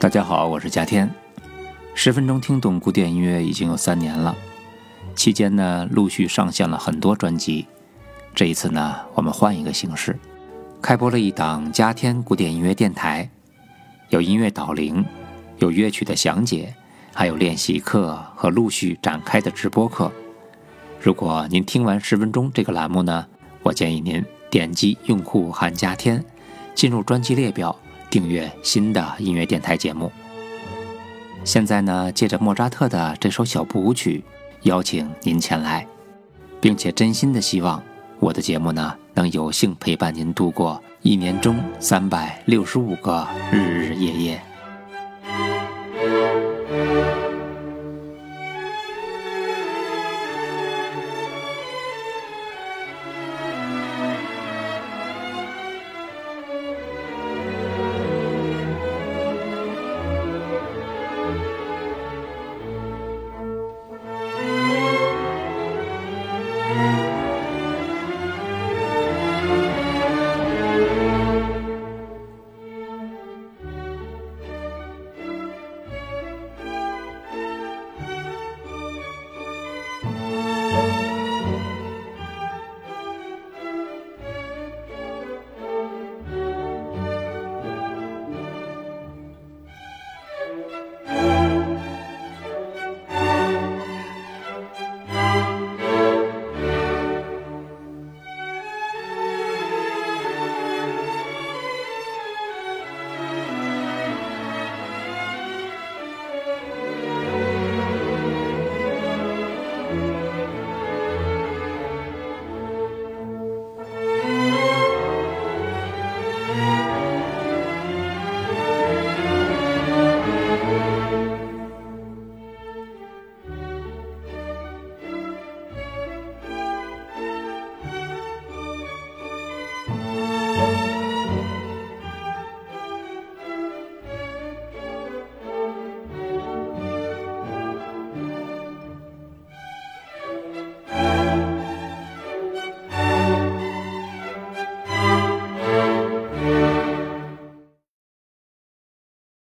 大家好，我是嘉天。十分钟听懂古典音乐已经有三年了，期间呢陆续上线了很多专辑。这一次呢，我们换一个形式，开播了一档嘉天古典音乐电台，有音乐导聆，有乐曲的详解，还有练习课和陆续展开的直播课。如果您听完十分钟这个栏目呢，我建议您点击用户喊嘉天，进入专辑列表。订阅新的音乐电台节目。现在呢，借着莫扎特的这首小步舞曲，邀请您前来，并且真心的希望我的节目呢，能有幸陪伴您度过一年中三百六十五个日日夜夜。